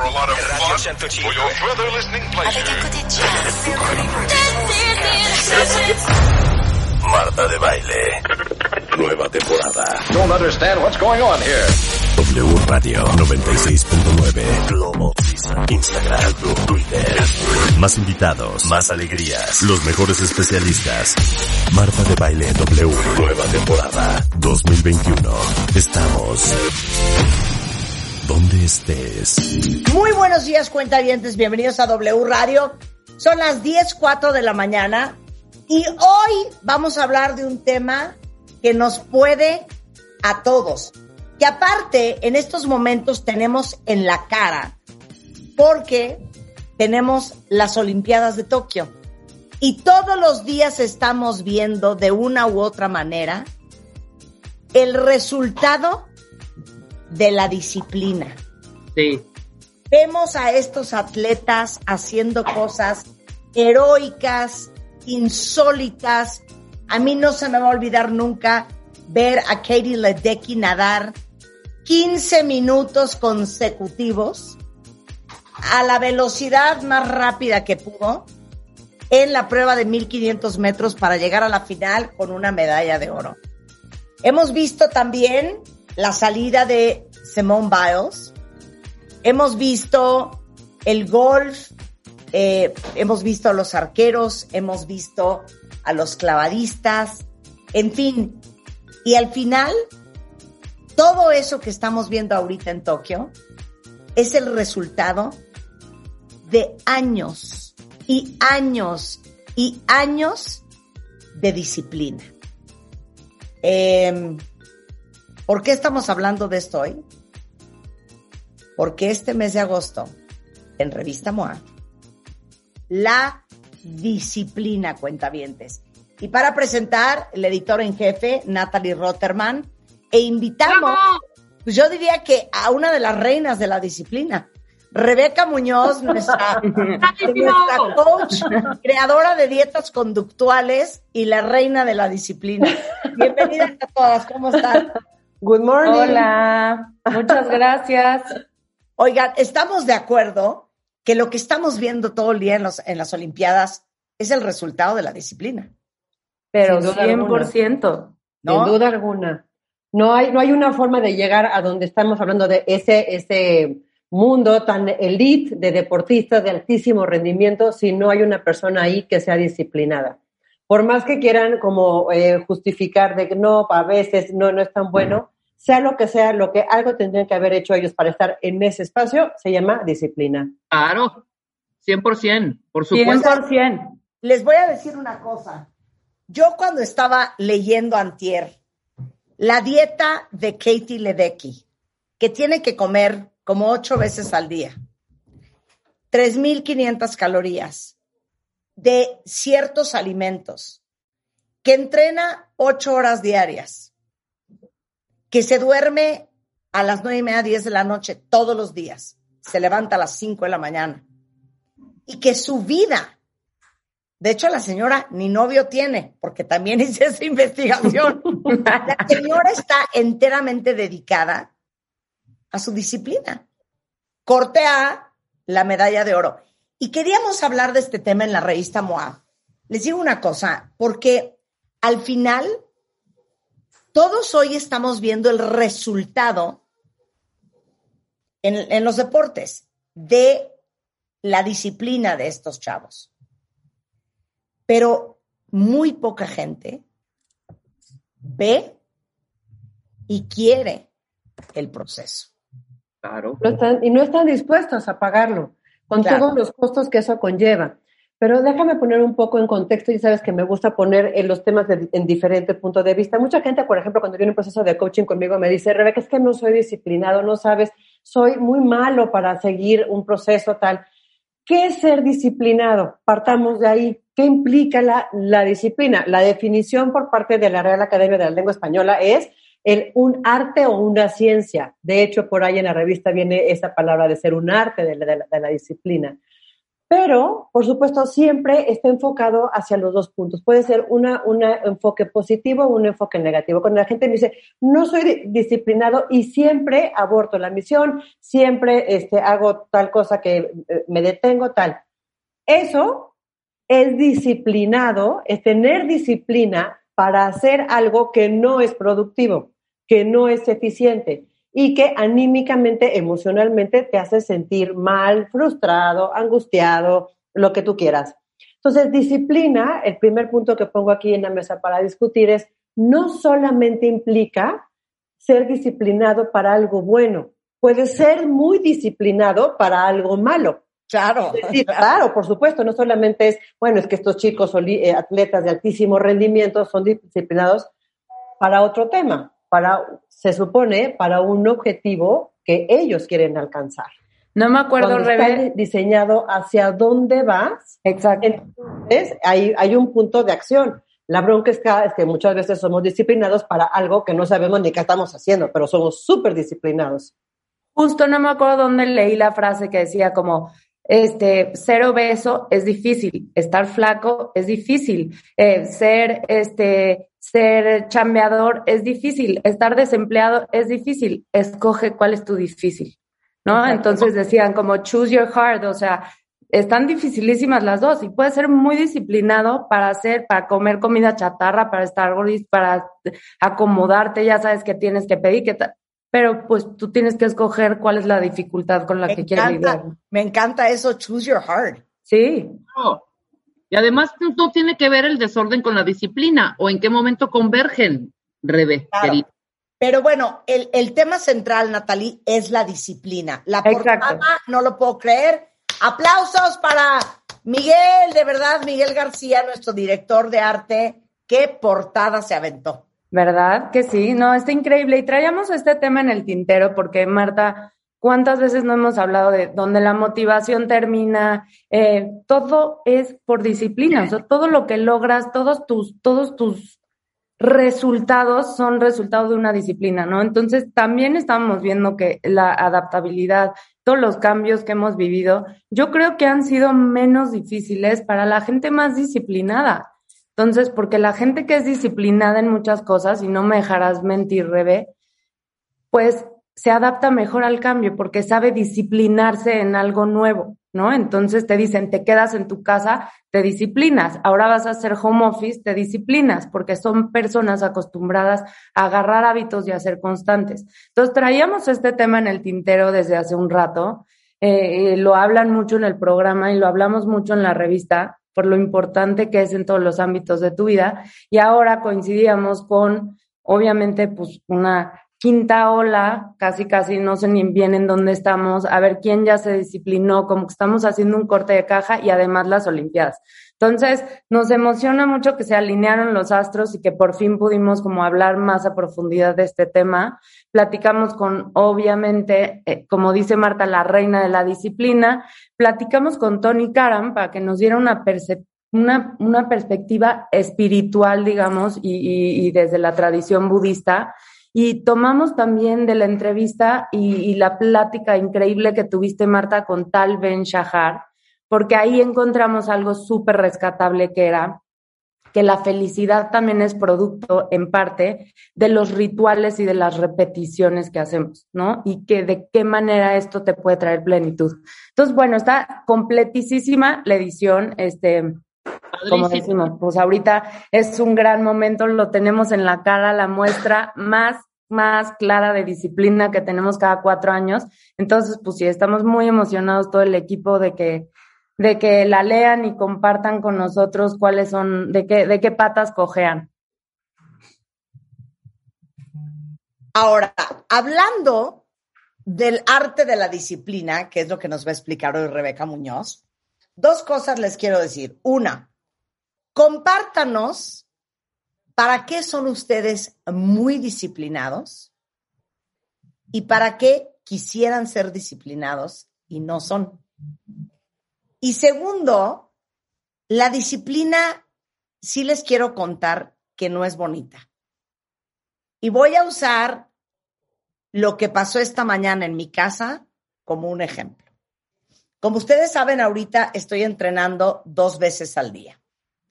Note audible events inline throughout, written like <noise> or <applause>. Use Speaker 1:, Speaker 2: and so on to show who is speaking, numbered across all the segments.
Speaker 1: for a lot of fun for your further listening pleasure.
Speaker 2: Marta de Baile. Nueva temporada.
Speaker 3: Don't understand what's going on here.
Speaker 2: W Radio 96.9. Globo. Instagram. Twitter. Más invitados. Más alegrías. Los mejores especialistas. Marta de Baile W. Nueva temporada 2021. Estamos donde estés.
Speaker 4: Muy buenos días, cuentavientes. Bienvenidos a W Radio. Son las 10.04 de la mañana y hoy vamos a hablar de un tema que nos puede a todos. Que aparte, en estos momentos tenemos en la cara porque tenemos las Olimpiadas de Tokio. Y todos los días estamos viendo de una u otra manera el resultado de la disciplina.
Speaker 5: Sí.
Speaker 4: Vemos a estos atletas haciendo cosas heroicas, insólitas. A mí no se me va a olvidar nunca ver a Katie Ledecky nadar 15 minutos consecutivos a la velocidad más rápida que pudo en la prueba de 1500 metros para llegar a la final con una medalla de oro. Hemos visto también la salida de Simone Biles. Hemos visto el golf, eh, hemos visto a los arqueros, hemos visto a los clavadistas, en fin. Y al final, todo eso que estamos viendo ahorita en Tokio es el resultado de años y años y años de disciplina. Eh, ¿Por qué estamos hablando de esto hoy? Porque este mes de agosto, en Revista MOA, la disciplina cuentavientes. Y para presentar el editor en jefe, Natalie Rotterman, e invitamos, pues yo diría que a una de las reinas de la disciplina, Rebeca Muñoz, nuestra, <laughs> nuestra coach, creadora de dietas conductuales y la reina de la disciplina. Bienvenidas a todas, ¿cómo están?
Speaker 6: Good morning.
Speaker 5: Hola, muchas gracias. <laughs>
Speaker 4: Oigan, estamos de acuerdo que lo que estamos viendo todo el día en, los, en las Olimpiadas es el resultado de la disciplina.
Speaker 5: Pero
Speaker 6: Sin duda
Speaker 5: 100%.
Speaker 4: ¿no?
Speaker 6: Sin duda alguna. No hay, no hay una forma de llegar a donde estamos hablando de ese, ese mundo tan elite de deportistas de altísimo rendimiento si no hay una persona ahí que sea disciplinada. Por más que quieran como eh, justificar de que no, a veces no, no es tan bueno, sea lo que sea, lo que algo tendrían que haber hecho ellos para estar en ese espacio, se llama disciplina.
Speaker 5: Claro, 100%, por supuesto.
Speaker 4: 100%. Les voy a decir una cosa. Yo cuando estaba leyendo antier la dieta de Katie Ledecky, que tiene que comer como ocho veces al día, 3.500 calorías de ciertos alimentos, que entrena ocho horas diarias, que se duerme a las nueve y media, diez de la noche todos los días, se levanta a las cinco de la mañana, y que su vida, de hecho la señora ni novio tiene, porque también <laughs> hice esa investigación, la señora está enteramente dedicada a su disciplina. Corte A, la medalla de oro. Y queríamos hablar de este tema en la revista MOA. Les digo una cosa, porque al final todos hoy estamos viendo el resultado en, en los deportes de la disciplina de estos chavos. Pero muy poca gente ve y quiere el proceso.
Speaker 5: Claro.
Speaker 6: No están, y no están dispuestos a pagarlo, con
Speaker 4: Claro.
Speaker 6: todos los costos que eso conlleva. Pero déjame poner un poco en contexto, y sabes que me gusta poner en los temas de- en diferentes puntos de vista. Mucha gente, por ejemplo, cuando viene un proceso de coaching conmigo, me dice, Rebeca, es que no soy disciplinado, no sabes, soy muy malo para seguir un proceso tal. ¿Qué es ser disciplinado? Partamos de ahí. ¿Qué implica la, la disciplina? La definición por parte de la Real Academia de la Lengua Española es el, un arte o una ciencia. De hecho, por ahí en la revista viene esa palabra de ser un arte de la, disciplina. Pero, por supuesto, siempre está enfocado hacia los dos puntos. Puede ser un enfoque positivo o un enfoque negativo. Cuando la gente me dice, no soy disciplinado y siempre aborto la misión, siempre este, hago tal cosa que eh, me detengo, tal. Eso es disciplinado, es tener disciplina para hacer algo que no es productivo, que no es eficiente y que anímicamente, emocionalmente te hace sentir mal, frustrado, angustiado, lo que tú quieras. Entonces, disciplina, el primer punto que pongo aquí en la mesa para discutir es, no solamente implica ser disciplinado para algo bueno, puede ser muy disciplinado para algo malo.
Speaker 4: Claro.
Speaker 6: claro, por supuesto, no solamente es, bueno, es que estos chicos eh, atletas de altísimo rendimiento son disciplinados para otro tema, para, se supone, para un objetivo que ellos quieren alcanzar.
Speaker 5: No me acuerdo,
Speaker 6: Cuando está diseñado hacia dónde vas.
Speaker 5: Exacto.
Speaker 6: Entonces, hay, hay un punto de acción. La bronca es que, es que muchas veces somos disciplinados para algo que no sabemos ni qué estamos haciendo, pero somos súper disciplinados.
Speaker 5: Justo no me acuerdo dónde leí la frase que decía como, este, ser obeso es difícil, estar flaco es difícil, eh, ser, este, ser chambeador es difícil, estar desempleado es difícil, escoge cuál es tu difícil, ¿no? Entonces decían como choose your heart, o sea, están dificilísimas las dos y puedes ser muy disciplinado para hacer, para comer comida chatarra, para estar gordis, para acomodarte, ya sabes que tienes que pedir, que pero pues tú tienes que escoger cuál es la dificultad con la que quieres lidiar.
Speaker 4: Me encanta eso, choose your heart.
Speaker 5: Sí.
Speaker 7: Y además no tiene que ver el desorden con la disciplina o en qué momento convergen, Rebe,
Speaker 4: Pero bueno, el, el, tema central, Natalie, es la disciplina. La portada, no lo puedo creer. Aplausos para Miguel, de verdad, Miguel García, nuestro director de arte. Qué portada se aventó.
Speaker 5: ¿Verdad? Que sí, no, está increíble. Y traíamos este tema en el tintero porque, Marta, ¿cuántas veces no hemos hablado de donde la motivación termina? Eh, todo es por disciplina, o sea, todo lo que logras, todos tus, todos tus resultados son resultado de una disciplina, ¿no? Entonces, también estamos viendo que la adaptabilidad, todos los cambios que hemos vivido, yo creo que han sido menos difíciles para la gente más disciplinada. Entonces, porque la gente que es disciplinada en muchas cosas, y no me dejarás mentir, Rebe, pues se adapta mejor al cambio porque sabe disciplinarse en algo nuevo, ¿no? Entonces te dicen, te quedas en tu casa, te disciplinas. Ahora vas a hacer home office, te disciplinas porque son personas acostumbradas a agarrar hábitos y a ser constantes. Entonces traíamos este tema en el tintero desde hace un rato. Eh, lo hablan mucho en el programa y lo hablamos mucho en la revista por lo importante que es en todos los ámbitos de tu vida. Y ahora coincidíamos con, obviamente, pues una quinta ola, casi casi no sé ni bien en dónde estamos, a ver quién ya se disciplinó, como que estamos haciendo un corte de caja y además las Olimpiadas. Entonces, nos emociona mucho que se alinearon los astros y que por fin pudimos como hablar más a profundidad de este tema. Platicamos con, obviamente, eh, como dice Marta, la reina de la disciplina. Platicamos con Tony Karam para que nos diera una una, una perspectiva espiritual, digamos, y, y, desde la tradición budista. Y tomamos también de la entrevista y, la plática increíble que tuviste, Marta, con Tal Ben Shahar, porque ahí encontramos algo súper rescatable que era que la felicidad también es producto, en parte, de los rituales y de las repeticiones que hacemos, ¿no? Y que de qué manera esto te puede traer plenitud. Entonces, bueno, está completísima la edición, este, como decimos, pues ahorita es un gran momento, lo tenemos en la cara, la muestra más más clara de disciplina que tenemos cada cuatro años. Entonces, pues sí, estamos muy emocionados todo el equipo de que de que la lean y compartan con nosotros cuáles son, de qué, de qué patas cojean.
Speaker 4: Ahora, hablando del arte de la disciplina, que es lo que nos va a explicar hoy Rebeca Muñoz, dos cosas les quiero decir. Una, compártanos para qué son ustedes muy disciplinados y para qué quisieran ser disciplinados y no son. Y segundo, la disciplina, sí les quiero contar que no es bonita. Y voy a usar lo que pasó esta mañana en mi casa como un ejemplo. Como ustedes saben, ahorita estoy entrenando dos veces al día.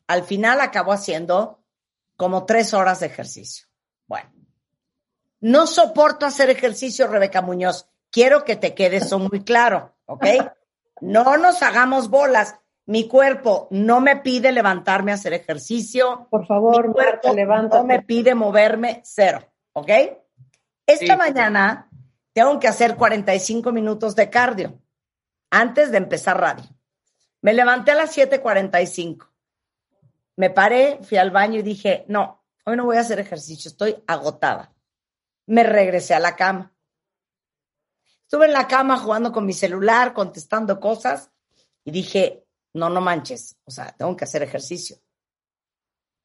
Speaker 4: Al final acabo haciendo como tres horas de ejercicio. Bueno, no soporto hacer ejercicio, Rebeca Muñoz. Quiero que te quede eso muy claro, ¿ok? <laughs> No nos hagamos bolas. Mi cuerpo no me pide levantarme a hacer ejercicio.
Speaker 6: Por favor,
Speaker 4: Mi cuerpo
Speaker 6: Marta, levántate.
Speaker 4: no me pide moverme, cero, ¿ok? Esta
Speaker 7: Sí.
Speaker 4: mañana tengo que hacer 45 minutos de cardio antes de empezar radio. Me levanté a las 7:45. Me paré, fui al baño y dije, no, hoy no voy a hacer ejercicio, estoy agotada. Me regresé a la cama. Estuve en la cama jugando con mi celular, contestando cosas y dije, no, no manches, o sea, tengo que hacer ejercicio.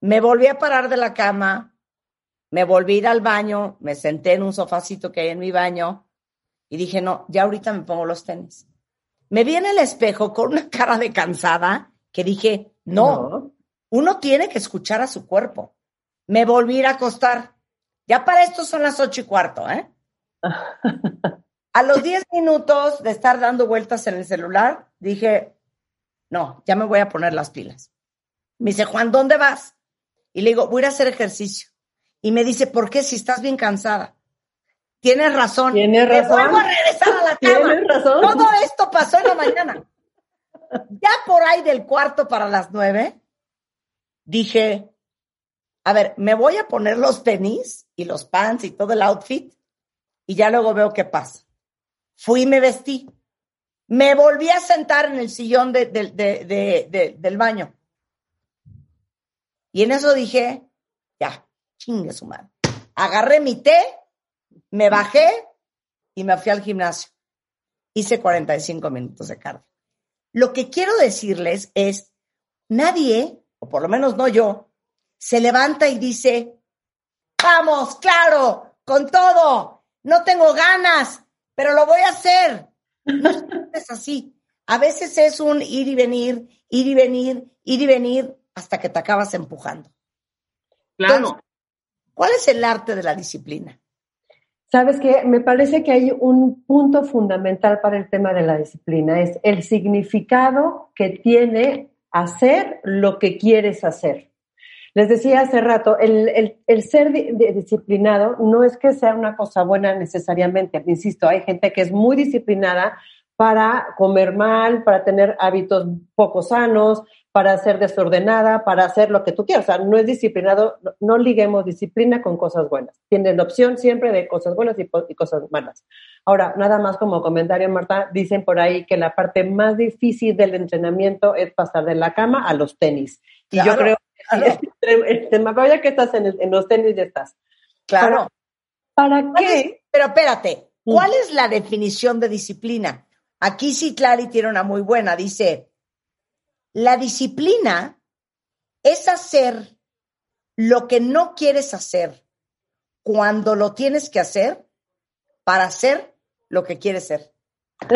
Speaker 4: Me volví a parar de la cama, me volví a ir al baño, me senté en un sofacito que hay en mi baño y dije, no, ya ahorita me pongo los tenis. Me vi en el espejo con una <laughs> cara de cansada que dije, no, uno tiene que escuchar a su cuerpo. Me volví a ir a acostar. Ya para esto son las ocho y cuarto, ¿eh? <laughs> A los diez minutos de estar dando vueltas en el celular, dije, no, ya me voy a poner las pilas. Me dice, Juan, ¿dónde vas? Y le digo, voy a ir a hacer ejercicio. Y me dice, ¿por qué si estás bien cansada? Tienes razón.
Speaker 6: Tienes razón.
Speaker 4: vuelvo a regresar a la <laughs> cama.
Speaker 6: Tienes razón.
Speaker 4: Todo esto pasó en la mañana. Ya por ahí del cuarto para las nueve, dije, a ver, me voy a poner los tenis y los pants y todo el outfit y ya luego veo qué pasa. Fui y me vestí. Me volví a sentar en el sillón de- de- de- de- de- del baño. Y en eso dije, ya, chingue su madre. Agarré mi té, me bajé y me fui al gimnasio. Hice 45 minutos de cardio. Lo que quiero decirles es, nadie, o por lo menos no yo, se levanta y dice, vamos, claro, con todo, no tengo ganas, pero lo voy a hacer. No <laughs> es así. A veces es un ir y venir, ir y venir, ir y venir, hasta que te acabas empujando.
Speaker 7: Claro.
Speaker 4: Entonces, ¿Cuál es el arte de la disciplina?
Speaker 6: Sabes que me parece que hay un punto fundamental para el tema de la disciplina, es el significado que tiene hacer lo que quieres hacer. Les decía hace rato, el, el- ser di- di- disciplinado no es que sea una cosa buena necesariamente. Insisto, hay gente que es muy disciplinada para comer mal, para tener hábitos poco sanos, para ser desordenada, para hacer lo que tú quieras. O sea, no es disciplinado, no, liguemos disciplina con cosas buenas. Tienes la opción siempre de cosas buenas y cosas malas. Ahora, nada más como comentario, Marta, dicen por ahí que la parte más difícil del entrenamiento es pasar de la cama a los tenis. Y yo creo que
Speaker 4: claro.
Speaker 6: entre, entre más vaya que estás en, el- en los tenis, ya estás.
Speaker 4: Claro.
Speaker 6: ¿Para
Speaker 4: ¿Cuál
Speaker 6: qué?
Speaker 4: es- pero espérate,
Speaker 6: Mm.
Speaker 4: ¿cuál es la definición de disciplina? Aquí sí Clary tiene una muy buena. Dice, la disciplina es hacer lo que no quieres hacer cuando lo tienes que hacer para hacer lo que quieres ser. <laughs>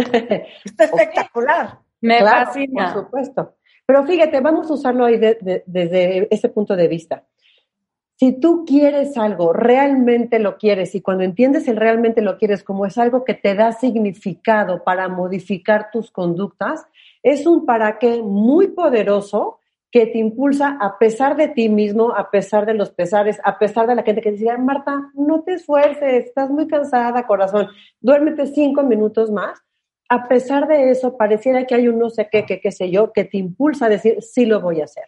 Speaker 4: Está espectacular.
Speaker 5: Me
Speaker 6: Claro,
Speaker 5: fascina.
Speaker 6: Por supuesto. Pero fíjate, vamos a usarlo ahí de- de- desde ese punto de vista. Si tú quieres algo, realmente lo quieres, y cuando entiendes el realmente lo quieres como es algo que te da significado para modificar tus conductas, es un para qué muy poderoso que te impulsa a pesar de ti mismo, a pesar de los pesares, a pesar de la gente que dice, "Ay, Marta, no te esfuerces, estás muy cansada, corazón, duérmete cinco minutos más. A pesar de eso, pareciera que hay un no sé qué, qué, qué sé yo, que te impulsa a decir, sí lo voy a hacer.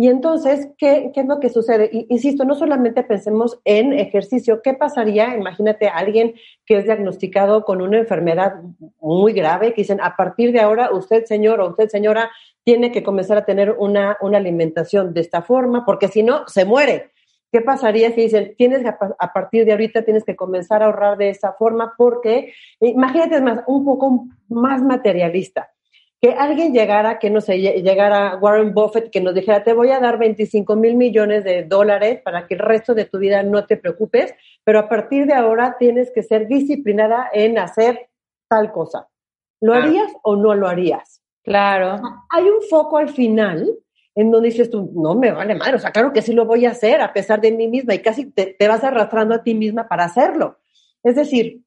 Speaker 6: Y entonces, ¿qué, qué es lo que sucede? Insisto, no solamente pensemos en ejercicio. ¿Qué pasaría? Imagínate a alguien que es diagnosticado con una enfermedad muy grave, que dicen, a partir de ahora, usted, señor, o usted, señora, tiene que comenzar a tener una, una alimentación de esta forma, porque si no, se muere. ¿Qué pasaría si dicen, tienes a a partir de ahorita tienes que comenzar a ahorrar de esa forma? Porque, imagínate, más, un poco más materialista que alguien llegara, que no sé, lle- llegara Warren Buffett, que nos dijera, te voy a dar 25 mil millones de dólares para que el resto de tu vida no te preocupes, pero a partir de ahora tienes que ser disciplinada en hacer tal cosa. ¿Lo harías o no lo harías?
Speaker 5: Claro.
Speaker 6: Hay un foco al final en donde dices tú, no me vale madre, o sea, claro que sí lo voy a hacer a pesar de mí misma y casi te, te vas arrastrando a ti misma para hacerlo. Es decir,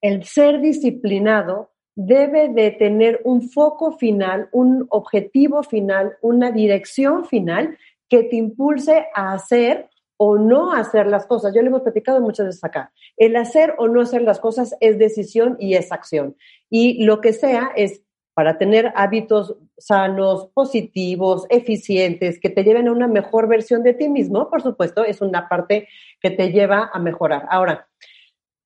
Speaker 6: el ser disciplinado debe de tener un foco final, un objetivo final, una dirección final que te impulse a hacer o no hacer las cosas. Yo le hemos platicado muchas veces acá. El hacer o no hacer las cosas es decisión y es acción. Y lo que sea es para tener hábitos sanos, positivos, eficientes, que te lleven a una mejor versión de ti mismo, por supuesto, es una parte que te lleva a mejorar. Ahora,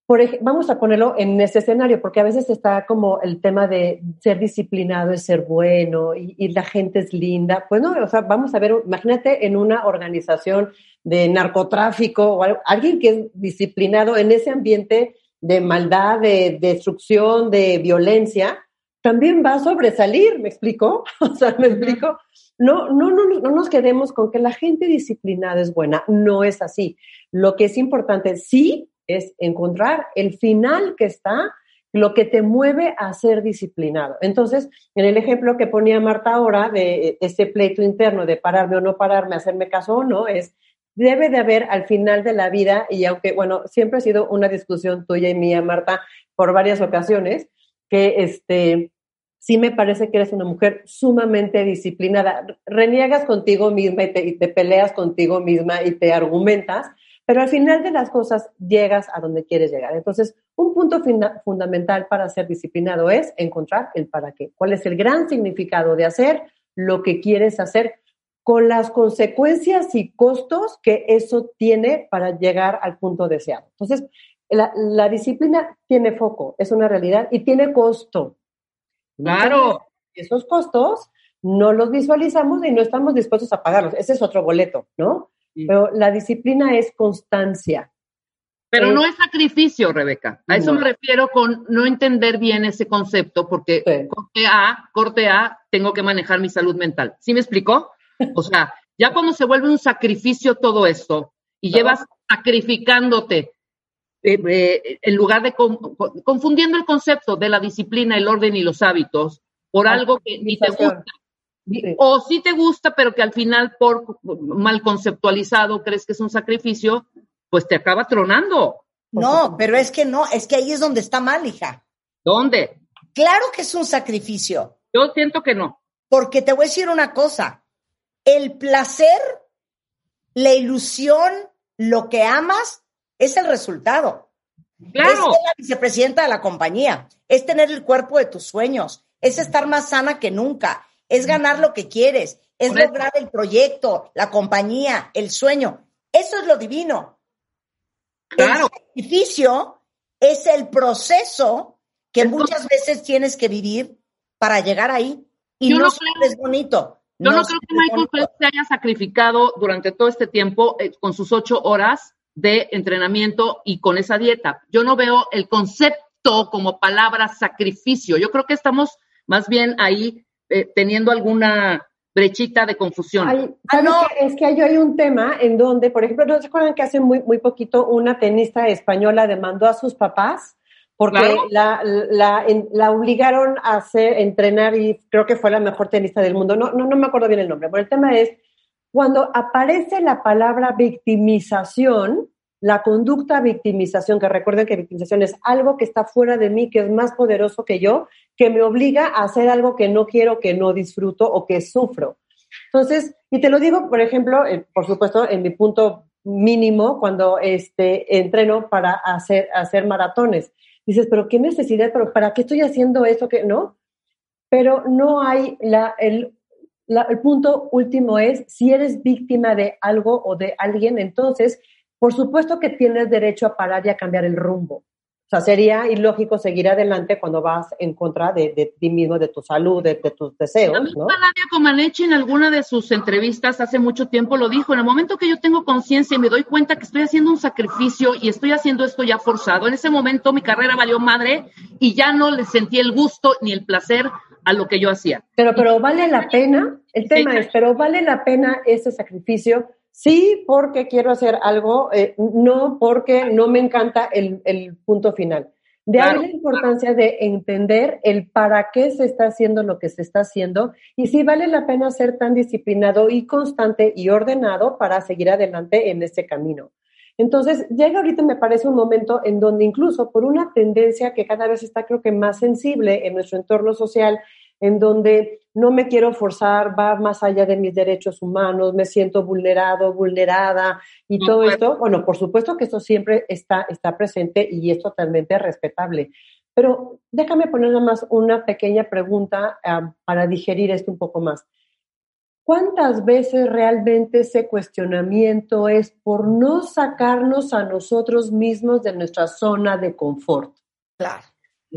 Speaker 6: por vamos a ponerlo en ese escenario, porque a veces está como el tema de ser disciplinado es ser bueno y, la gente es linda. Pues no, o sea, vamos a ver, imagínate en una organización de narcotráfico o alguien que es disciplinado en ese ambiente de maldad, de destrucción, de violencia, también va a sobresalir, ¿me explico? <laughs> O sea, ¿me explico? No, no, no, no nos quedemos con que la gente disciplinada es buena, no es así. Lo que es importante, sí, es encontrar el final que está, lo que te mueve a ser disciplinado. Entonces, en el ejemplo que ponía Marta ahora de ese pleito interno de pararme o no pararme, hacerme caso o no, es debe de haber al final de la vida, y aunque, bueno, siempre ha sido una discusión tuya y mía, Marta, por varias ocasiones, que este, sí me parece que eres una mujer sumamente disciplinada. Reniegas contigo misma y te peleas contigo misma y te argumentas, pero al final de las cosas llegas a donde quieres llegar. Entonces, un punto fundamental para ser disciplinado es encontrar el para qué. ¿Cuál es el gran significado de hacer lo que quieres hacer con las consecuencias y costos que eso tiene para llegar al punto deseado? Entonces, la, disciplina tiene foco, es una realidad y tiene costo.
Speaker 7: Claro.
Speaker 6: esos costos no los visualizamos y no estamos dispuestos a pagarlos. Ese es otro boleto, ¿no? Pero la disciplina es constancia.
Speaker 7: Pero no es sacrificio, Rebeca. A eso me refiero con no entender bien ese concepto, porque corte A, corte A, tengo que manejar mi salud mental. ¿Sí me explicó? O sea, ya cuando se vuelve un sacrificio todo esto y llevas sacrificándote eh, eh, en lugar de confundiendo el concepto de la disciplina, el orden y los hábitos por algo que ni te gusta, o sí te gusta, pero que al final por mal conceptualizado crees que es un sacrificio, pues te acaba tronando.
Speaker 4: No, pero es que no, es que ahí es donde está mal, hija.
Speaker 7: ¿Dónde?
Speaker 4: Claro que es un sacrificio.
Speaker 7: Yo siento que no.
Speaker 4: Porque te voy a decir una cosa, el placer, la ilusión, lo que amas, es el resultado.
Speaker 7: Claro. Es
Speaker 4: ser la vicepresidenta de la compañía, es tener el cuerpo de tus sueños, es estar más sana que nunca, es ganar lo que quieres, es lograr el proyecto, la compañía, el sueño. Eso es lo divino.
Speaker 7: Claro.
Speaker 4: El sacrificio es el proceso que muchas veces tienes que vivir para llegar ahí. Y no, es bonito.
Speaker 7: Yo no, creo que Michael Phelps se haya sacrificado durante todo este tiempo eh, con sus ocho horas de entrenamiento y con esa dieta. Yo no veo el concepto como palabra sacrificio. Yo creo que estamos más bien ahí eh, teniendo alguna brechita de confusión.
Speaker 6: ah, no. es que hay, hay un tema en donde, por ejemplo, ¿no se acuerdan que hace muy, muy poquito una tenista española demandó a sus papás? Porque la, la, la, obligaron a hacer, entrenar y creo que fue la mejor tenista del mundo. No, no, no me acuerdo bien el nombre, pero el tema es, cuando aparece la palabra victimización, la conducta victimización, que recuerden que victimización es algo que está fuera de mí, que es más poderoso que yo, que me obliga a hacer algo que no quiero, que no disfruto o que sufro. Entonces, y te lo digo, por ejemplo, eh, por supuesto, en mi punto mínimo, cuando este, entreno para hacer, hacer maratones. Dices, pero qué necesidad, pero ¿para qué estoy haciendo eso? que no? Pero no hay la, el, el punto último es, si eres víctima de algo o de alguien, entonces por supuesto que tienes derecho a parar y a cambiar el rumbo. O sea, sería ilógico seguir adelante cuando vas en contra de, ti mismo, de tu salud, de, tus deseos.
Speaker 7: La misma Nadia Comaneci en alguna de sus entrevistas hace mucho tiempo lo dijo. En el momento que yo tengo conciencia y me doy cuenta que estoy haciendo un sacrificio y estoy haciendo esto ya forzado, en ese momento mi carrera valió madre y ya no le sentí el gusto ni el placer a lo que yo hacía.
Speaker 6: Pero, pero vale la pena, el tema es, pero vale la pena ese sacrificio sí porque quiero hacer algo, eh, no porque no me encanta el, el punto final. De ahí la importancia de entender el para qué se está haciendo lo que se está haciendo y si vale la pena ser tan disciplinado y constante y ordenado para seguir adelante en este camino. Entonces, llega ahorita, me parece un momento en donde incluso por una tendencia que cada vez está creo que más sensible en nuestro entorno social en donde no me quiero forzar, va más allá de mis derechos humanos, me siento vulnerado, vulnerada y todo esto. Bueno, por supuesto que eso siempre está, está presente y es totalmente respetable. Pero déjame poner nada más una pequeña pregunta ah, para digerir esto un poco más. ¿Cuántas veces realmente ese cuestionamiento es por no sacarnos a nosotros mismos de nuestra zona de confort?
Speaker 4: Claro.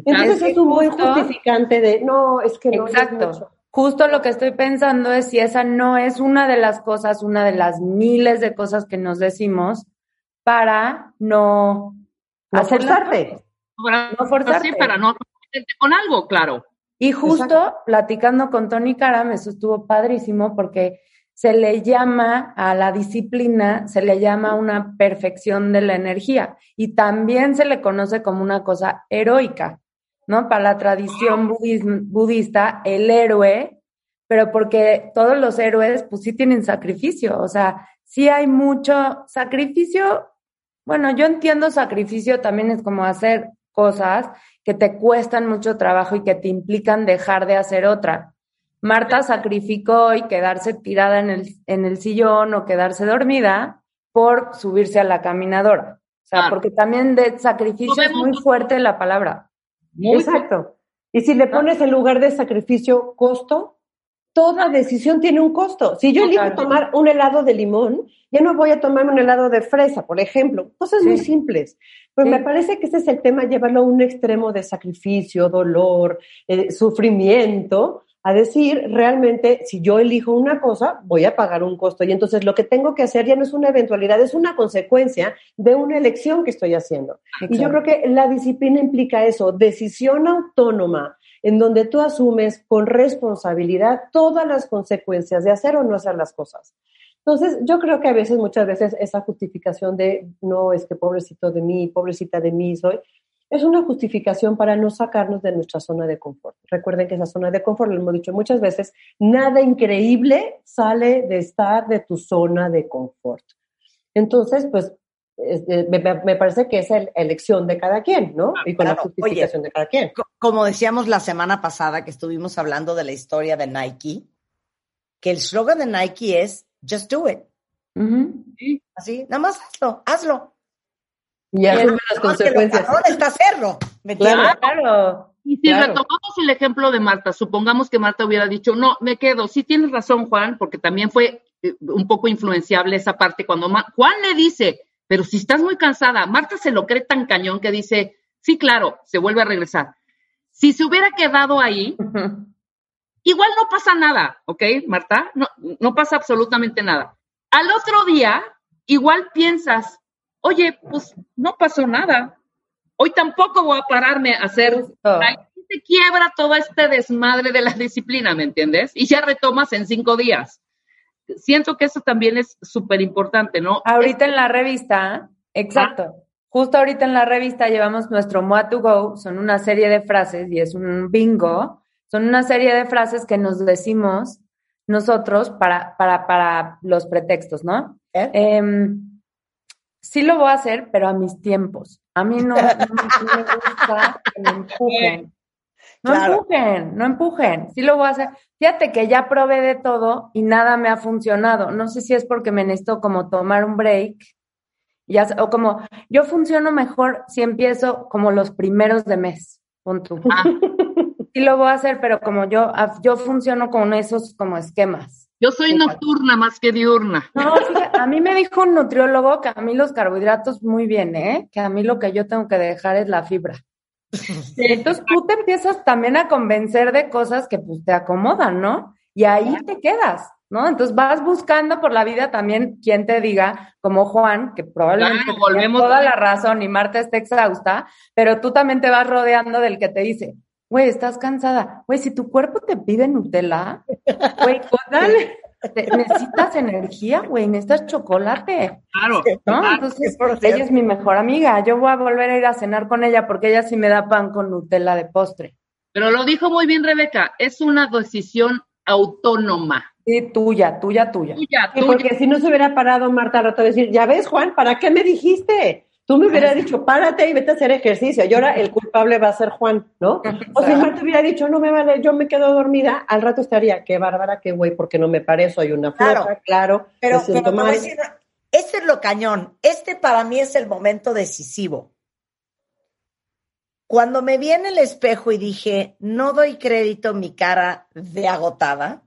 Speaker 6: Entonces es un buen justificante de, no, es que no.
Speaker 5: Exacto. Justo lo que estoy pensando es si esa no es una de las cosas, una de las miles de cosas que nos decimos para no,
Speaker 6: no forzarte.
Speaker 7: no forzarte. para no con algo, claro.
Speaker 5: Y justo platicando con Tony Karam, eso estuvo padrísimo porque se le llama a la disciplina, se le llama una perfección de la energía y también se le conoce como una cosa heroica. ¿No? Para la tradición budista, el héroe, pero porque todos los héroes, pues sí tienen sacrificio, o sea, sí hay mucho sacrificio. Bueno, yo entiendo sacrificio también es como hacer cosas que te cuestan mucho trabajo y que te implican dejar de hacer otra. Marta sacrificó y quedarse tirada en el, en el sillón o quedarse dormida por subirse a la caminadora. O sea, porque también de sacrificio es muy fuerte la palabra.
Speaker 6: Exacto. Y si le pones en lugar de sacrificio costo, toda decisión tiene un costo. Si yo elijo tomar un helado de limón, ya no voy a tomar un helado de fresa, por ejemplo. Cosas muy simples. Pero me parece que ese es el tema, llevarlo a un extremo de sacrificio, dolor, eh, sufrimiento, a decir, realmente, si yo elijo una cosa, voy a pagar un costo. Y entonces lo que tengo que hacer ya no es una eventualidad, es una consecuencia de una elección que estoy haciendo. Y yo creo que la disciplina implica eso, decisión autónoma, en donde tú asumes con responsabilidad todas las consecuencias de hacer o no hacer las cosas. Entonces, yo creo que a veces, muchas veces, esa justificación de, no, es que pobrecito de mí, pobrecita de mí soy, es una justificación para no sacarnos de nuestra zona de confort. Recuerden que esa zona de confort, lo hemos dicho muchas veces, nada increíble sale de estar de tu zona de confort. Entonces, pues, eh, me, parece que es la elección de cada quien, ¿no? Y con la justificación de cada quien.
Speaker 4: Como decíamos la semana pasada que estuvimos hablando de la historia de Nike, que el slogan de Nike es Just do it. Así, nada más hazlo, hazlo.
Speaker 6: Y asume las consecuencias.
Speaker 4: está hacerlo.
Speaker 7: claro. Y si retomamos el ejemplo de Marta, supongamos que Marta hubiera dicho, no, me quedo. Sí tienes razón, Juan, porque también fue eh, un poco influenciable esa parte cuando Juan le dice, pero si estás muy cansada, Marta se lo cree tan cañón que dice, sí, claro, se vuelve a regresar. Si se hubiera quedado ahí, igual no pasa nada, ¿ok, Marta? No, no pasa absolutamente nada. Al otro día, igual piensas, oye, pues no pasó nada. Hoy tampoco voy a pararme a hacer. Ahí se quiebra todo este desmadre de la <laughs> disciplina, ¿me entiendes? Y ya retomas en cinco días. Siento que eso también es súper importante, ¿no?
Speaker 5: Ahorita en la revista, exacto. Justo ahorita en la revista llevamos nuestro Moa to Go, son una serie de frases y es un bingo. Son una serie de frases que nos decimos nosotros para, para, para los pretextos, ¿no? ¿Eh? Sí lo voy a hacer, pero a mis tiempos. A mí no, me gusta que me empujen. <laughs> No empujen, no empujen. Sí lo voy a hacer. Fíjate que ya probé de todo y nada me ha funcionado. No sé si es porque me necesito como tomar un break. Ya, o como yo funciono mejor si empiezo como los primeros de mes. Punto. Ah. <laughs> Sí lo voy a hacer, pero como yo, yo funciono con esos como esquemas.
Speaker 7: Yo soy nocturna más que diurna.
Speaker 5: No, a mí me dijo un nutriólogo que a mí los carbohidratos muy bien, ¿eh? Que a mí lo que yo tengo que dejar es la fibra. <laughs> Entonces tú te empiezas también a convencer de cosas que pues te acomodan, ¿no? Y ahí te quedas, ¿no? Entonces vas buscando por la vida también quien te diga, como Juan, que probablemente tiene toda la razón y Marta está exhausta, pero tú también te vas rodeando del que te dice, güey, estás cansada. Güey, si tu cuerpo te pide Nutella, güey, pues dale. necesitas energía, güey, necesitas chocolate.
Speaker 7: Claro.
Speaker 5: ¿no? Entonces, ella es mi mejor amiga. Yo voy a volver a ir a cenar con ella porque ella sí me da pan con Nutella de postre.
Speaker 7: Pero lo dijo muy bien Rebeca, es una decisión autónoma.
Speaker 5: Sí, tuya, tuya, tuya.
Speaker 7: Tuya,
Speaker 6: Sí,
Speaker 7: tuya.
Speaker 6: porque si no se hubiera parado Marta al rato a decir, ya ves, Juan, ¿para qué me dijiste? Tú me hubieras dicho, párate y vete a hacer ejercicio. Y ahora el culpable va a ser Juan, ¿no? O si Marta hubiera dicho, no me vale, yo me quedo dormida, al rato estaría, qué bárbara, qué güey, porque no me paré, soy una
Speaker 4: Claro.
Speaker 6: floja, claro.
Speaker 4: Pero,
Speaker 6: me siento
Speaker 4: pero te voy a
Speaker 6: mal.
Speaker 4: decir, este es lo cañón. Este para mí es el momento decisivo. Cuando me vi en el espejo y dije, no doy crédito a mi cara de agotada,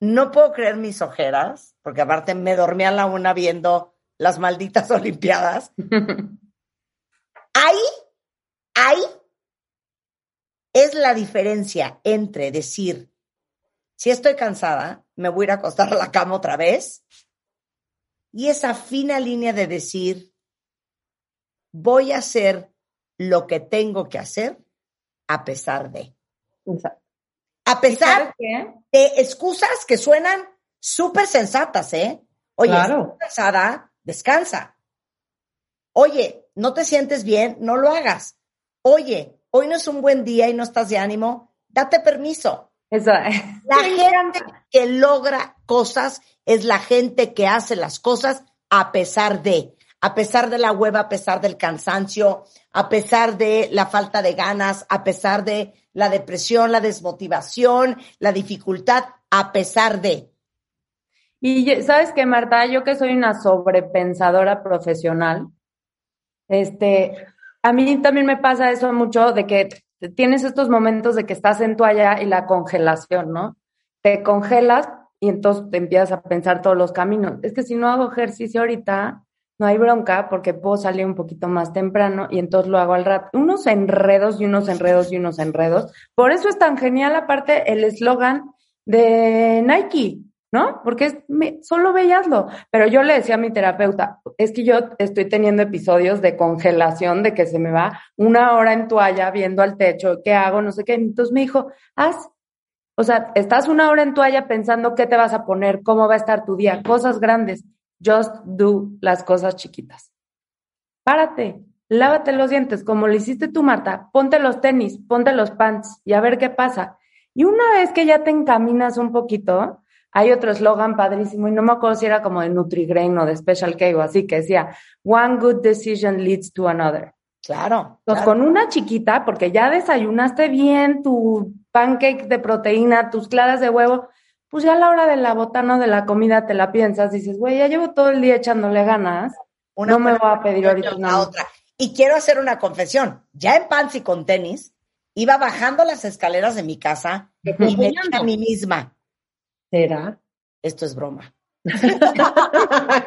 Speaker 4: no puedo creer mis ojeras, porque aparte me dormí a la una viendo las malditas <laughs> Olimpiadas. Ahí, ahí es la diferencia entre decir, si estoy cansada, me voy a ir a acostar a la cama otra vez, y esa fina línea de decir, voy a hacer lo que tengo que hacer a pesar de.
Speaker 6: Exacto.
Speaker 4: A pesar de excusas que suenan súper sensatas, ¿eh? Oye,
Speaker 6: Claro.
Speaker 4: estoy cansada, descansa. Oye, no te sientes bien, no lo hagas. Oye, hoy no es un buen día y no estás de ánimo, date permiso.
Speaker 5: Eso.
Speaker 4: La <laughs> gente que logra cosas es la gente que hace las cosas a pesar de, a pesar de la hueva, a pesar del cansancio, a pesar de la falta de ganas, a pesar de la depresión, la desmotivación, la dificultad, a pesar de.
Speaker 5: Y sabes qué, Marta, yo que soy una sobrepensadora profesional, este, a mí también me pasa eso mucho de que tienes estos momentos de que estás en toalla y la congelación, ¿no? Te congelas y entonces te empiezas a pensar todos los caminos. Es que si no hago ejercicio ahorita, no hay bronca porque puedo salir un poquito más temprano y entonces lo hago al rato. Unos enredos y unos enredos y unos enredos. Por eso es tan genial aparte el eslogan de Nike, ¿no? Porque es, me- solo ve y hazlo. Pero yo le decía a mi terapeuta, es que yo estoy teniendo episodios de congelación, de que se me va una hora en toalla viendo al techo, ¿qué hago? No sé qué. Entonces me dijo, haz, o sea, estás una hora en toalla pensando qué te vas a poner, cómo va a estar tu día, cosas grandes. Just do las cosas chiquitas. Párate, lávate los dientes, como lo hiciste tú, Marta. Ponte los tenis, ponte los pants y a ver qué pasa. Y una vez que ya te encaminas un poquito, hay otro eslogan padrísimo y no me acuerdo si era como de Nutrigrain o de Special K o así, que decía, one good decision leads to another.
Speaker 4: Claro.
Speaker 5: Entonces,
Speaker 4: claro.
Speaker 5: con una chiquita, porque ya desayunaste bien tu pancake de proteína, tus claras de huevo, pues ya a la hora de la botana o de la comida te la piensas, dices, güey, ya llevo todo el día echándole ganas,
Speaker 4: Una
Speaker 5: no me voy a pedir ahorita una.
Speaker 4: otra. Y quiero hacer una confesión. Ya en pants y con tenis, iba bajando las escaleras de mi casa y me dije a mí misma,
Speaker 6: ¿Será?
Speaker 4: esto es broma. <laughs>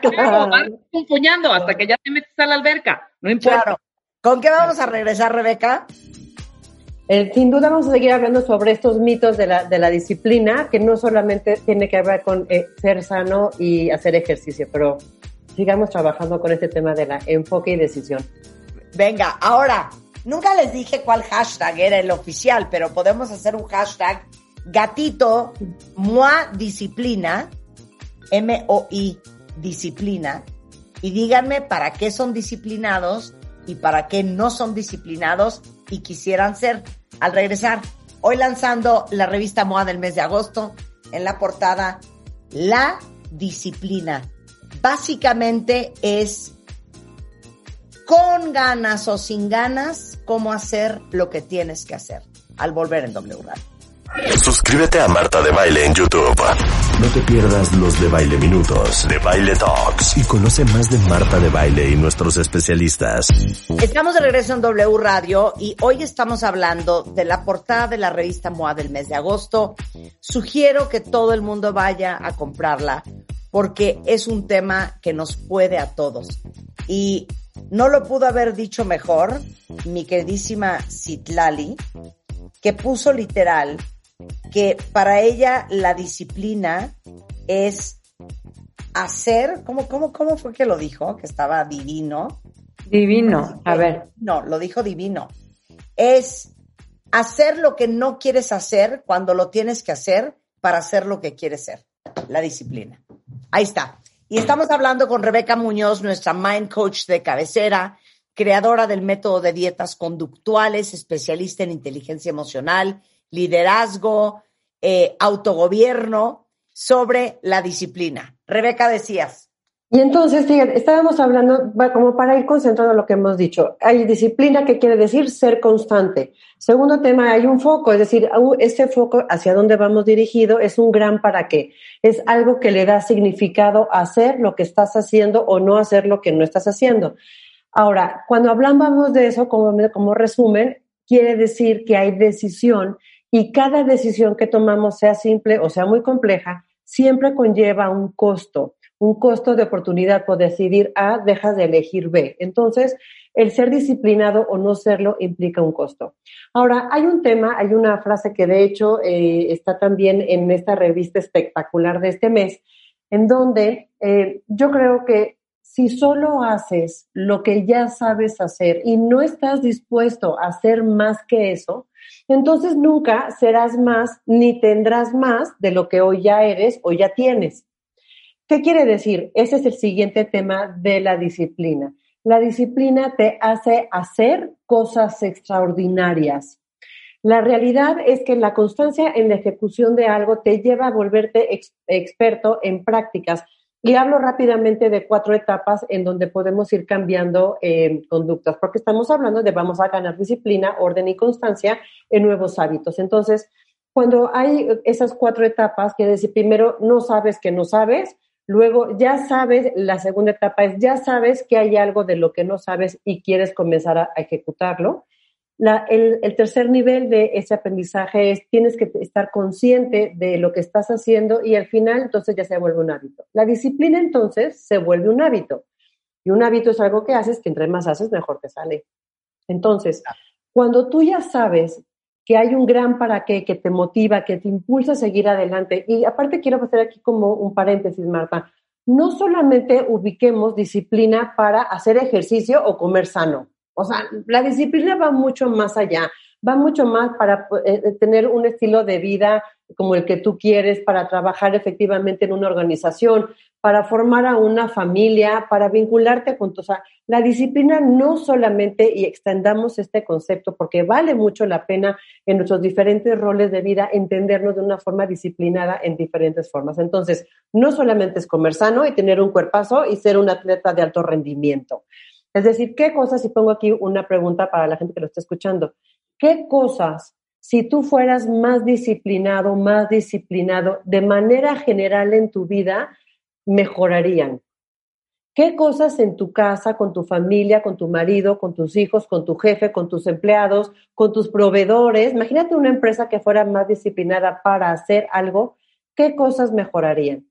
Speaker 7: Claro, vas hasta que ya te metes a la alberca. No importa.
Speaker 4: Claro. ¿Con qué vamos a regresar, Rebeca?
Speaker 6: Eh, sin duda vamos a seguir hablando sobre estos mitos de la, de la disciplina, que no solamente tiene que ver con eh, ser sano y hacer ejercicio, pero sigamos trabajando con este tema de la enfoque y decisión.
Speaker 4: Venga, ahora, nunca les dije cuál hashtag era el oficial, pero podemos hacer un hashtag gatito moi disciplina, M-O-I disciplina, y díganme para qué son disciplinados y para qué no son disciplinados y quisieran ser. Al regresar, hoy lanzando la revista MOA del mes de agosto, en la portada, la disciplina. Básicamente es con ganas o sin ganas, cómo hacer lo que tienes que hacer al volver en W Radio.
Speaker 2: Suscríbete a Marta de Baile en YouTube. No te pierdas los de Baile Minutos, de Baile Talks y conoce más de Marta de Baile y nuestros especialistas.
Speaker 4: Estamos de regreso en W Radio y hoy estamos hablando de la portada de la revista MOA del mes de agosto. Sugiero que todo el mundo vaya a comprarla porque es un tema que nos puede a todos. Y no lo pudo haber dicho mejor mi queridísima Citlali, que puso literal que para ella la disciplina es hacer, ¿cómo, cómo, cómo fue que lo dijo? Que estaba divino.
Speaker 5: Divino. A ver.
Speaker 4: No, lo dijo divino. Es hacer lo que no quieres hacer cuando lo tienes que hacer para hacer lo que quieres ser. la disciplina. Ahí está. Y estamos hablando con Rebeca Muñoz, nuestra Mind Coach de cabecera, creadora del método de dietas conductuales, especialista en inteligencia emocional, liderazgo, eh, autogobierno, sobre la disciplina. Rebeca, decías.
Speaker 6: Y entonces, fíjate, estábamos hablando, como para ir concentrando lo que hemos dicho, hay disciplina que quiere decir ser constante. Segundo tema, hay un foco, es decir, este foco hacia dónde vamos dirigido es un gran para qué. Es algo que le da significado hacer lo que estás haciendo o no hacer lo que no estás haciendo. Ahora, cuando hablamos de eso, como, como resumen, quiere decir que hay decisión y cada decisión que tomamos, sea simple o sea muy compleja, siempre conlleva un costo, un costo de oportunidad por decidir A, dejas de elegir B. Entonces, el ser disciplinado o no serlo implica un costo. Ahora, hay un tema, hay una frase que de hecho eh, está también en esta revista espectacular de este mes, en donde eh, yo creo que si solo haces lo que ya sabes hacer y no estás dispuesto a hacer más que eso, entonces nunca serás más ni tendrás más de lo que hoy ya eres o ya tienes. ¿Qué quiere decir? Ese es el siguiente tema de la disciplina. La disciplina te hace hacer cosas extraordinarias. La realidad es que la constancia en la ejecución de algo te lleva a volverte experto en prácticas y hablo rápidamente de cuatro etapas en donde podemos ir cambiando eh, conductas, porque estamos hablando de vamos a ganar disciplina, orden y constancia en nuevos hábitos. Entonces, cuando hay esas cuatro etapas, quiere decir, primero no sabes que no sabes, luego ya sabes, la segunda etapa es ya sabes que hay algo de lo que no sabes y quieres comenzar a ejecutarlo el, tercer nivel de ese aprendizaje es tienes que estar consciente de lo que estás haciendo y al final entonces ya se vuelve un hábito. La disciplina entonces se vuelve un hábito y un hábito es algo que haces que entre más haces mejor te sale. Entonces, cuando tú ya sabes que hay un gran para qué que te motiva, que te impulsa a seguir adelante y aparte quiero hacer aquí como un paréntesis, Marta, no solamente ubiquemos disciplina para hacer ejercicio o comer sano o sea, la disciplina va mucho más allá, va mucho más para eh, eh, tener un estilo de vida como el que tú quieres, para trabajar efectivamente en una organización, para formar a una familia, para vincularte con tu... O sea, la disciplina no solamente, y extendamos este concepto, porque vale mucho la pena en nuestros diferentes roles de vida entendernos de una forma disciplinada en diferentes formas. Entonces, no solamente es comer sano y tener un cuerpazo y ser un atleta de alto rendimiento. Es decir, ¿qué cosas, y pongo aquí una pregunta para la gente que lo está escuchando, qué cosas, si tú fueras más disciplinado, más disciplinado de manera general en tu vida, mejorarían? ¿Qué cosas en tu casa, con tu familia, con tu marido, con tus hijos, con tu jefe, con tus empleados, con tus proveedores? Imagínate una empresa que fuera más disciplinada para hacer algo, ¿qué cosas mejorarían?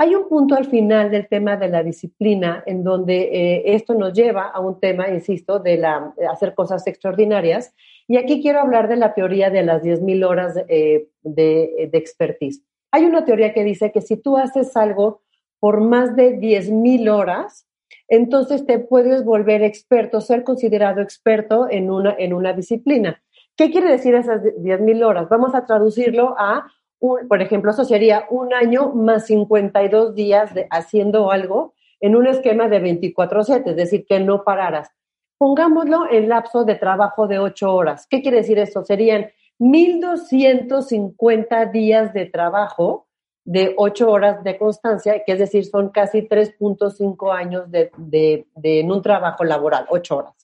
Speaker 6: Hay un punto al final del tema de la disciplina en donde eh, esto nos lleva a un tema, insisto, de, la, hacer cosas extraordinarias. Y aquí quiero hablar de la teoría de las 10.000 horas eh, de, de expertise. Hay una teoría que dice que si tú haces algo por más de 10.000 horas, entonces te puedes volver experto, ser considerado experto en una, en una disciplina. ¿Qué quiere decir esas 10.000 horas? Vamos a traducirlo a por ejemplo, eso sería un año más 52 días de haciendo algo en un esquema de 24/7, es decir, que no pararas. Pongámoslo en lapso de trabajo de 8 horas. ¿Qué quiere decir eso? Serían 1.250 días de trabajo de 8 horas de constancia, que es decir, son casi 3.5 años de, de, de, en un trabajo laboral, 8 horas.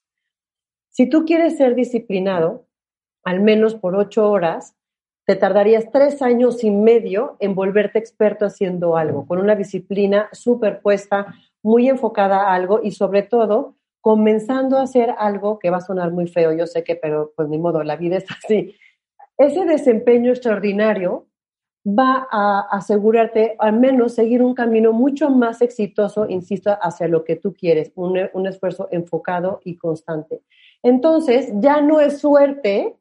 Speaker 6: Si tú quieres ser disciplinado, al menos por 8 horas, te tardarías tres años y medio en volverte experto haciendo algo, con una disciplina superpuesta, muy enfocada a algo y sobre todo comenzando a hacer algo que va a sonar muy feo, yo sé que, pero pues ni modo, la vida es así. Ese desempeño extraordinario va a asegurarte al menos seguir un camino mucho más exitoso, insisto, hacia lo que tú quieres, un, un esfuerzo enfocado y constante. Entonces, ya no es suerte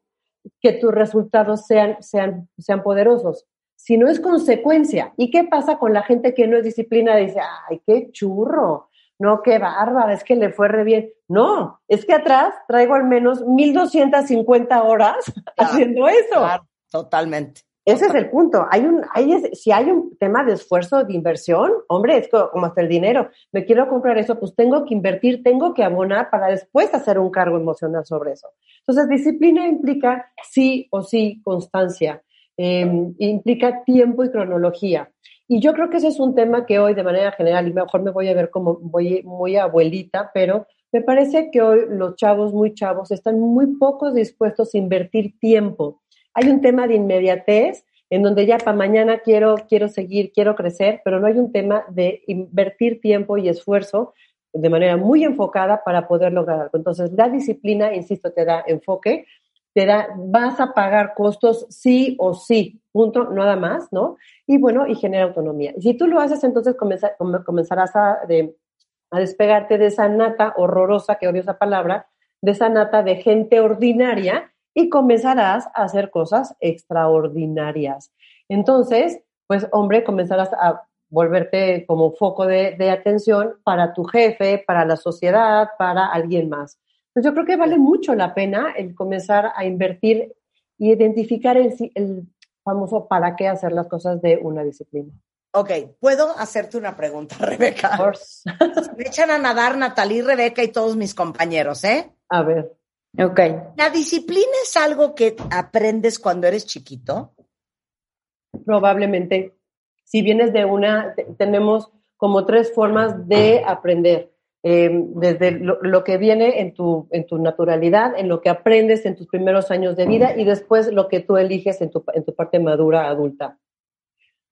Speaker 6: que tus resultados sean, sean, sean poderosos, sino es consecuencia. ¿Y qué pasa con la gente que no es disciplina? Dice, ay, qué churro, no, qué bárbara, es que le fue re bien. No, es que atrás traigo al menos 1250 horas haciendo eso.
Speaker 4: totalmente.
Speaker 6: Ese es el punto. Hay un, hay, si hay un tema de esfuerzo, de inversión, hombre, es como hasta el dinero. Me quiero comprar eso, pues tengo que invertir, tengo que abonar para después hacer un cargo emocional sobre eso. Entonces, disciplina implica sí o sí constancia, em, implica tiempo y cronología. Y yo creo que ese es un tema que hoy, de manera general, y mejor me voy a ver como voy muy abuelita, pero me parece que hoy los chavos, muy chavos, están muy pocos dispuestos a invertir tiempo hay un tema de inmediatez en donde ya para mañana quiero, quiero seguir, quiero crecer, pero no hay un tema de invertir tiempo y esfuerzo de manera muy enfocada para poder lograr algo. Entonces, la disciplina, insisto, te da enfoque, te da, vas a pagar costos sí o sí, punto, nada más, ¿no? Y bueno, y genera autonomía. Si tú lo haces, entonces comenzarás a, a despegarte de esa nata horrorosa, que odio esa palabra, de esa nata de gente ordinaria y comenzarás a hacer cosas extraordinarias. Entonces, pues hombre, comenzarás a volverte como foco de, atención para tu jefe, para la sociedad, para alguien más. Pues yo creo que vale mucho la pena el comenzar a invertir y identificar el, el famoso para qué hacer las cosas de una disciplina.
Speaker 4: Ok, ¿puedo hacerte una pregunta, <laughs> Rebeca? Me echan a nadar Natalie, Rebeca y todos mis compañeros, ¿eh?
Speaker 6: A ver.
Speaker 5: Ok.
Speaker 4: ¿La disciplina es algo que aprendes cuando eres chiquito?
Speaker 6: Probablemente. Si vienes de una, tenemos como tres formas de aprender. Em, desde lo, que viene en tu, en tu naturalidad, en lo que aprendes en tus primeros años de vida y después lo que tú eliges en tu, en tu parte madura adulta.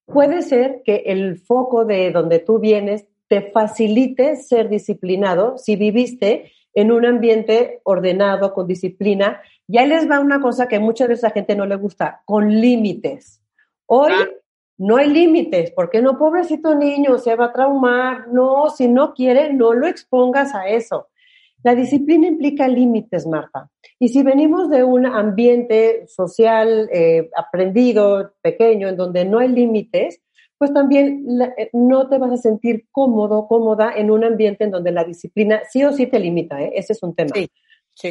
Speaker 6: Puede ser que el foco de donde tú vienes te facilite ser disciplinado si viviste en un ambiente ordenado, con disciplina. Ya les va una cosa que mucha de esa gente no le gusta, con límites. Hoy no hay límites, porque no, pobrecito niño, se va a traumar. No, si no quiere, no lo expongas a eso. La disciplina implica límites, Marta. Y si venimos de un ambiente social eh, aprendido, pequeño, en donde no hay límites, pues también eh, no te vas a sentir cómodo, cómoda en un ambiente en donde la disciplina sí o sí te limita, ¿eh? ese es un tema. Sí,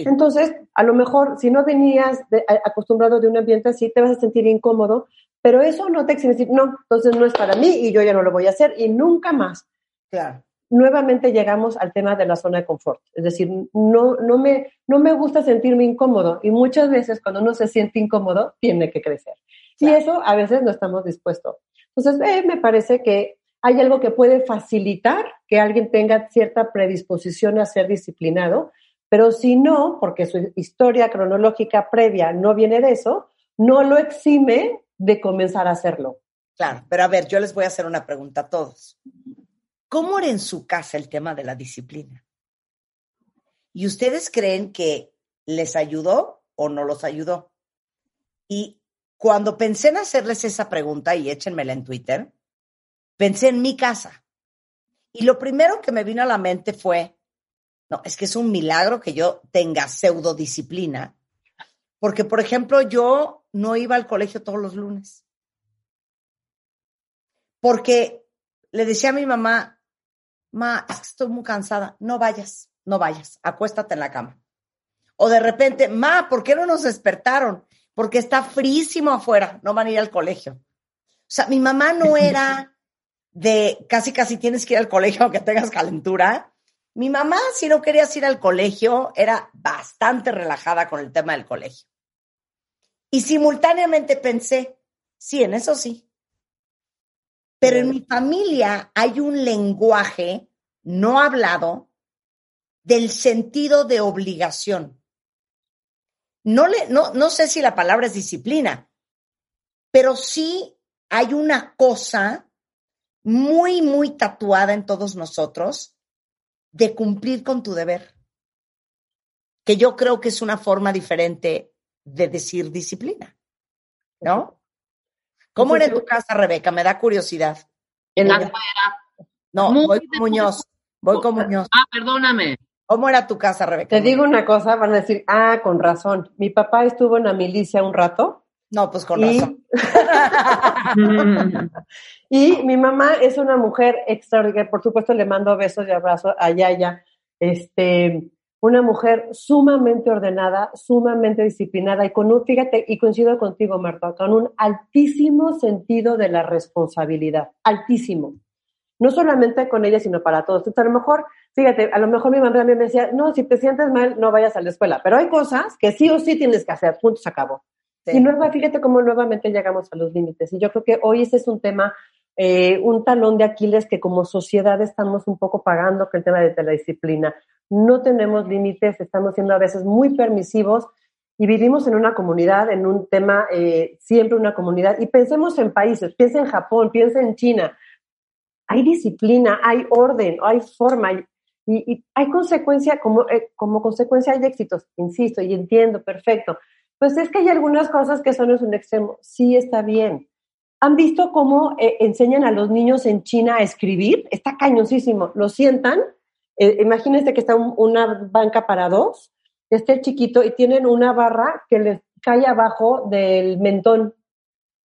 Speaker 6: Entonces, a lo mejor si no venías acostumbrado de un ambiente así, te vas a sentir incómodo, pero eso no te exige decir, no, entonces no es para mí y yo ya no lo voy a hacer y nunca más.
Speaker 4: Claro.
Speaker 6: Nuevamente llegamos al tema de la zona de confort. Es decir, no, no, me, no me gusta sentirme incómodo y muchas veces cuando uno se siente incómodo, tiene que crecer. Y eso a veces no estamos dispuestos. Entonces, eh, me parece que hay algo que puede facilitar que alguien tenga cierta predisposición a ser disciplinado, pero si no, porque su historia cronológica previa no viene de eso, no lo exime de comenzar a hacerlo.
Speaker 4: Claro, pero a ver, yo les voy a hacer una pregunta a todos. ¿Cómo era en su casa el tema de la disciplina? ¿Y ustedes creen que les ayudó o no los ayudó? Y cuando pensé en hacerles esa pregunta, y échenmela en Twitter, pensé en mi casa. Y lo primero que me vino a la mente fue, no, es que es un milagro que yo tenga pseudodisciplina. Porque, por ejemplo, yo no iba al colegio todos los lunes. Porque le decía a mi mamá, ma, es que estoy muy cansada, no vayas, no vayas, acuéstate en la cama. O de repente, ma, ¿por qué no nos despertaron? Porque está frísimo afuera, no van a ir al colegio. O sea, mi mamá no <laughs> era de casi casi tienes que ir al colegio aunque tengas calentura. Mi mamá, si no querías ir al colegio, era bastante relajada con el tema del colegio. Y simultáneamente pensé, sí, en eso sí. Pero en mi familia hay un lenguaje no hablado del sentido de obligación no, le, no, no sé si la palabra es disciplina, pero sí hay una cosa muy, muy tatuada en todos nosotros de cumplir con tu deber, que yo creo que es una forma diferente de decir disciplina, ¿no? ¿Cómo era en tu casa, Rebeca? Me da curiosidad.
Speaker 7: En la
Speaker 4: No, voy con Muñoz. Voy con Muñoz.
Speaker 7: Ah, perdóname.
Speaker 4: ¿Cómo era tu casa, Rebeca?
Speaker 6: Te digo una cosa, van a decir, ah, con razón. Mi papá estuvo en la milicia un rato.
Speaker 4: No, pues con razón. <laughs>
Speaker 6: y mi mamá es una mujer extraordinaria. Por supuesto, le mando besos y abrazos a Yaya. Este, una mujer sumamente ordenada, sumamente disciplinada y con un, fíjate, y coincido contigo, Marta, con un altísimo sentido de la responsabilidad, altísimo. No solamente con ella, sino para todos. Entonces, a lo mejor, fíjate, a lo mejor mi mamá también me decía, no, si te sientes mal, no vayas a la escuela, pero hay cosas que sí o sí tienes que hacer, punto, se acabó. Y fíjate cómo nuevamente llegamos a los límites. Y yo creo que hoy ese es un tema, eh, un talón de Aquiles que como sociedad estamos un poco pagando, que el tema de la disciplina. No tenemos límites, estamos siendo a veces muy permisivos y vivimos en una comunidad, en un tema, eh, siempre una comunidad. Y pensemos en países, piensa en Japón, piensa en China. Hay disciplina, hay orden, hay forma. Y, hay consecuencia, como, eh, como consecuencia hay éxitos, insisto, y entiendo, perfecto pues es que hay algunas cosas que son es un extremo. Sí está bien. ¿Han visto cómo eh, enseñan a los niños en China a escribir? Está cañosísimo. Lo sientan. Eh, imagínense que está una banca para dos, está el chiquito y tienen una barra que les cae abajo del mentón.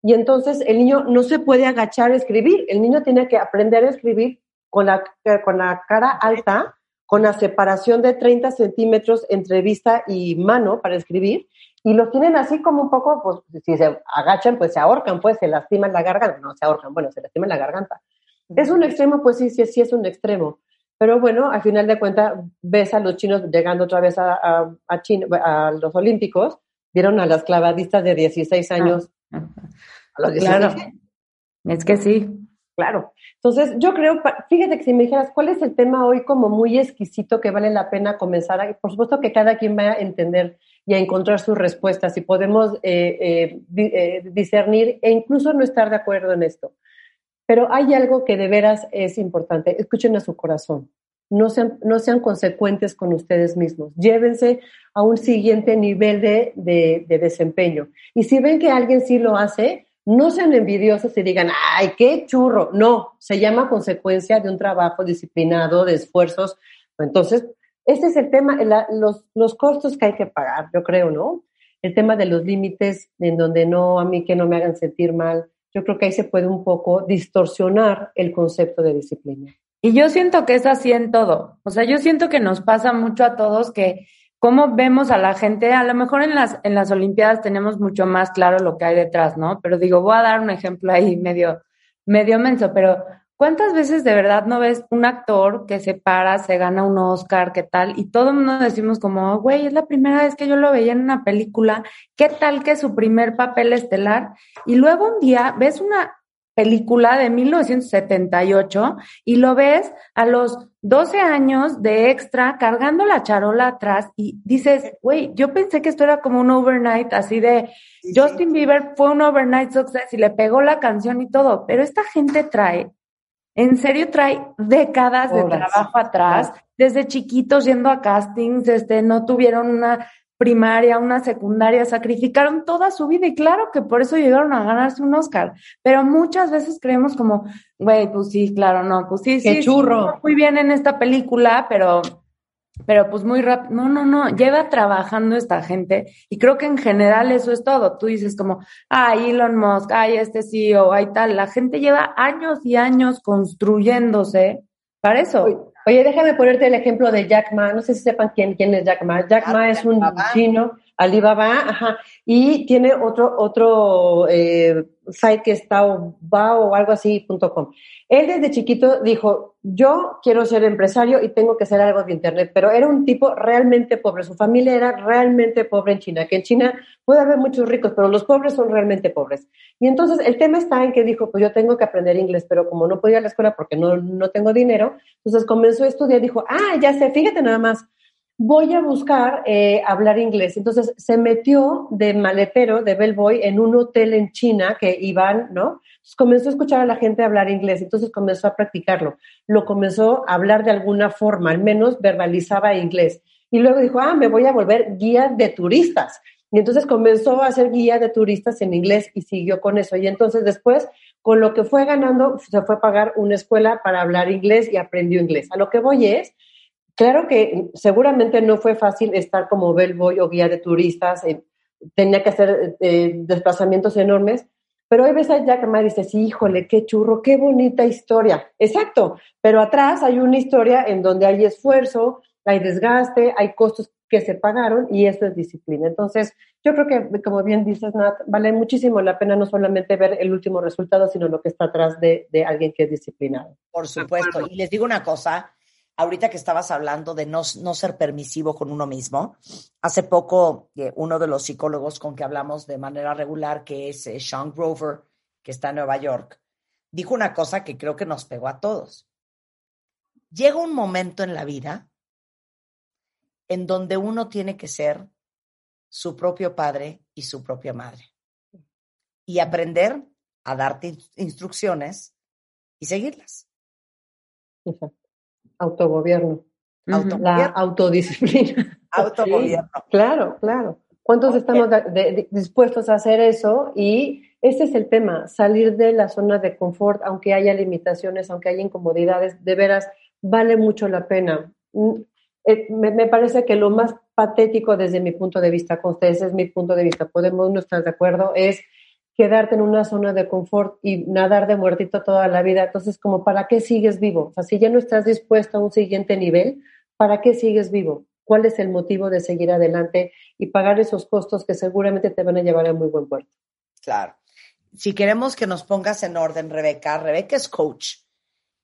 Speaker 6: Y entonces el niño no se puede agachar a escribir. El niño tiene que aprender a escribir con la, con la cara alta, con la separación de 30 centímetros entre vista y mano para escribir y los tienen así como un poco, pues si se agachan, pues se ahorcan, pues se lastiman la garganta, no se ahorcan, bueno, se lastiman la garganta. ¿Es un extremo? Pues sí, sí, sí es un extremo. Pero bueno, al final de cuentas, ves a los chinos llegando otra vez a, a, a, los Olímpicos, vieron a las clavadistas de 16 años.
Speaker 5: Ah, <laughs> a los 16. Claro. Es que sí.
Speaker 6: Claro. Entonces, yo creo, fíjate que si me dijeras, ¿cuál es el tema hoy como muy exquisito que vale la pena comenzar? A, por supuesto que cada quien va a entender y a encontrar sus respuestas y podemos eh, eh, eh, discernir e incluso no estar de acuerdo en esto. Pero hay algo que de veras es importante. Escuchen a su corazón. No sean, no sean consecuentes con ustedes mismos. Llévense a un siguiente nivel de, de, de desempeño. Y si ven que alguien sí lo hace, no sean envidiosos y digan, ay, qué churro. No, se llama consecuencia de un trabajo disciplinado, de esfuerzos. Entonces, ese es el tema, los, los costos que hay que pagar, yo creo, ¿no? El tema de los límites, en donde no, a mí que no me hagan sentir mal. Yo creo que ahí se puede un poco distorsionar el concepto de disciplina.
Speaker 5: Y yo siento que es así en todo. O sea, yo siento que nos pasa mucho a todos que cómo vemos a la gente, a lo mejor en las, en las Olimpiadas tenemos mucho más claro lo que hay detrás, ¿no? Pero digo, voy a dar un ejemplo ahí medio, medio menso, pero ¿Cuántas veces de verdad no ves un actor que se para, se gana un Oscar, qué tal? Y todo el mundo decimos como, güey, es la primera vez que yo lo veía en una película, ¿qué tal que su primer papel estelar? Y luego un día ves una película de 1978 y lo ves a los 12 años de extra cargando la charola atrás y dices, güey, yo pensé que esto era como un overnight así de Justin Bieber fue un overnight success y le pegó la canción y todo, pero esta gente trae en serio trae décadas de trabajo atrás, desde chiquitos yendo a castings, este, no tuvieron una primaria, una secundaria, sacrificaron toda su vida y claro que por eso llegaron a ganarse un Oscar. Pero muchas veces creemos como, güey, pues sí, claro, no, pues sí,
Speaker 6: Qué
Speaker 5: sí,
Speaker 6: churro.
Speaker 5: muy bien en esta película, pero pero pues muy rápido, no, no, no, lleva trabajando esta gente y creo que en general eso es todo. Tú dices como, ay, Elon Musk, ay, este CEO, ay tal, la gente lleva años y años construyéndose para eso.
Speaker 6: Oye, déjame ponerte el ejemplo de Jack Ma, no sé si sepan quién, quién es Jack Ma. Jack Ma es un chino, Alibaba, ajá, y tiene otro, otro eh, site que está Bao o algo así, punto com. Él desde chiquito dijo, yo quiero ser empresario y tengo que hacer algo de Internet, pero era un tipo realmente pobre, su familia era realmente pobre en China, que en China puede haber muchos ricos, pero los pobres son realmente pobres. Y entonces el tema está en que dijo, pues yo tengo que aprender inglés, pero como no podía ir a la escuela porque no, no tengo dinero, entonces comenzó a estudiar, dijo, ah, ya sé, fíjate nada más, voy a buscar eh, hablar inglés. Entonces se metió de maletero, de bellboy, en un hotel en China que iban, ¿no? comenzó a escuchar a la gente hablar inglés, entonces comenzó a practicarlo. Lo comenzó a hablar de alguna forma, al menos verbalizaba inglés. Y luego dijo, ah, me voy a volver guía de turistas. Y entonces comenzó a ser guía de turistas en inglés y siguió con eso. Y entonces después, con lo que fue ganando, se fue a pagar una escuela para hablar inglés y aprendió inglés. A lo que voy es Claro que seguramente no fue fácil estar como bellboy o guía de turistas, eh, tenía que hacer eh, desplazamientos enormes, pero hoy ves a Jack Ma y dices, híjole, qué churro, qué bonita historia. Exacto, pero atrás hay una historia en donde hay esfuerzo, hay desgaste, hay costos que se pagaron y eso es disciplina. Entonces, yo creo que, como bien dices, Nat, vale muchísimo la pena no solamente ver el último resultado, sino lo que está atrás de, de alguien que es disciplinado.
Speaker 4: Por supuesto. Y les digo una cosa, ahorita que estabas hablando de no, no ser permisivo con uno mismo, hace poco eh, uno de los psicólogos con que hablamos de manera regular, que es eh, Sean Grover, que está en Nueva York, dijo una cosa que creo que nos pegó a todos. Llega un momento en la vida en donde uno tiene que ser su propio padre y su propia madre. Y aprender a darte instrucciones y seguirlas.
Speaker 6: Autogobierno. La autodisciplina. <laughs>
Speaker 4: Autogobierno.
Speaker 6: claro, claro. ¿Cuántos estamos dispuestos a hacer eso? Y ese es el tema, salir de la zona de confort, aunque haya limitaciones, aunque haya incomodidades, de veras, vale mucho la pena. Eh, me, parece que lo más patético desde mi punto de vista, con ustedes es mi punto de vista, podemos no estar de acuerdo, es quedarte en una zona de confort y nadar de muertito toda la vida. Entonces, como, ¿para qué sigues vivo? O si ya no estás dispuesto a un siguiente nivel, ¿para qué sigues vivo? ¿Cuál es el motivo de seguir adelante y pagar esos costos que seguramente te van a llevar a muy buen puerto?
Speaker 4: Claro. Si queremos que nos pongas en orden, Rebeca, Rebeca es coach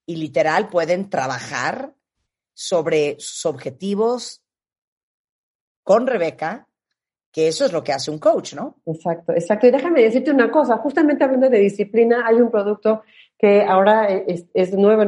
Speaker 4: y literal pueden trabajar sobre sus objetivos con Rebeca, que eso es lo que hace un coach, ¿no?
Speaker 6: Exacto, exacto. Y déjame decirte una cosa, justamente hablando de disciplina, hay un producto que ahora es, es nuevo,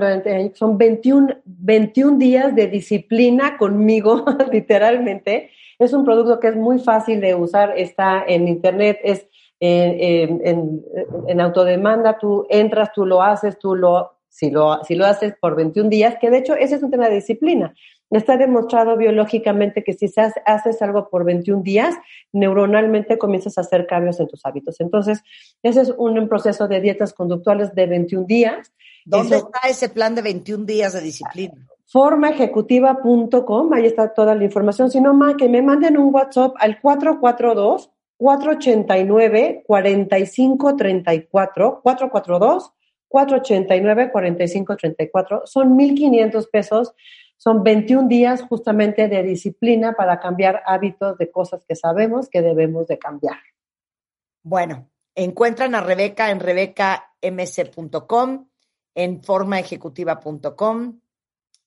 Speaker 6: son 21, 21 días de disciplina conmigo, <laughs> literalmente. Es un producto que es muy fácil de usar, está en internet, es en, en, en autodemanda, tú entras, tú lo haces, tú lo si lo, si lo haces por 21 días, que de hecho ese es un tema de disciplina. Está demostrado biológicamente que si haces algo por 21 días, neuronalmente comienzas a hacer cambios en tus hábitos. Entonces, ese es un proceso de dietas conductuales de 21 días.
Speaker 4: ¿Dónde está ese plan de 21 días de disciplina?
Speaker 6: formaejecutiva.com, ahí está toda la información. Si no, más que me manden un WhatsApp al 442 489 4534 442 489-4534. Son 1.500 pesos. Son 21 días justamente de disciplina para cambiar hábitos de cosas que sabemos que debemos de cambiar.
Speaker 4: Bueno, encuentran a Rebeca en rebecamc.com, en formaejecutiva.com,